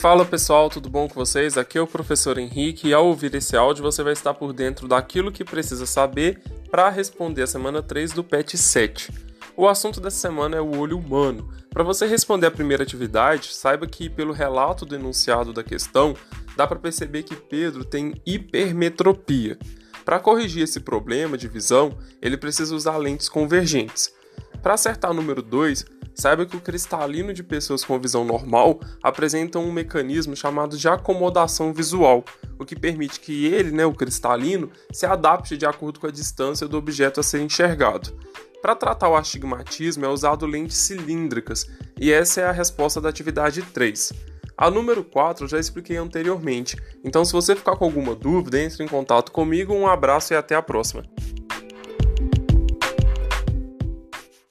Fala pessoal, tudo bom com vocês? Aqui é o professor Henrique e ao ouvir esse áudio você vai estar por dentro daquilo que precisa saber para responder a semana 3 do PET 7. O assunto dessa semana é o olho humano. Para você responder a primeira atividade, saiba que pelo relato do enunciado da questão, dá para perceber que Pedro tem hipermetropia. Para corrigir esse problema de visão, ele precisa usar lentes convergentes. Para acertar o número 2, saiba que o cristalino de pessoas com visão normal apresenta um mecanismo chamado de acomodação visual, o que permite que ele, né, o cristalino, se adapte de acordo com a distância do objeto a ser enxergado. Para tratar o astigmatismo é usado lentes cilíndricas, e essa é a resposta da atividade 3. A número 4 eu já expliquei anteriormente, então se você ficar com alguma dúvida, entre em contato comigo, um abraço e até a próxima.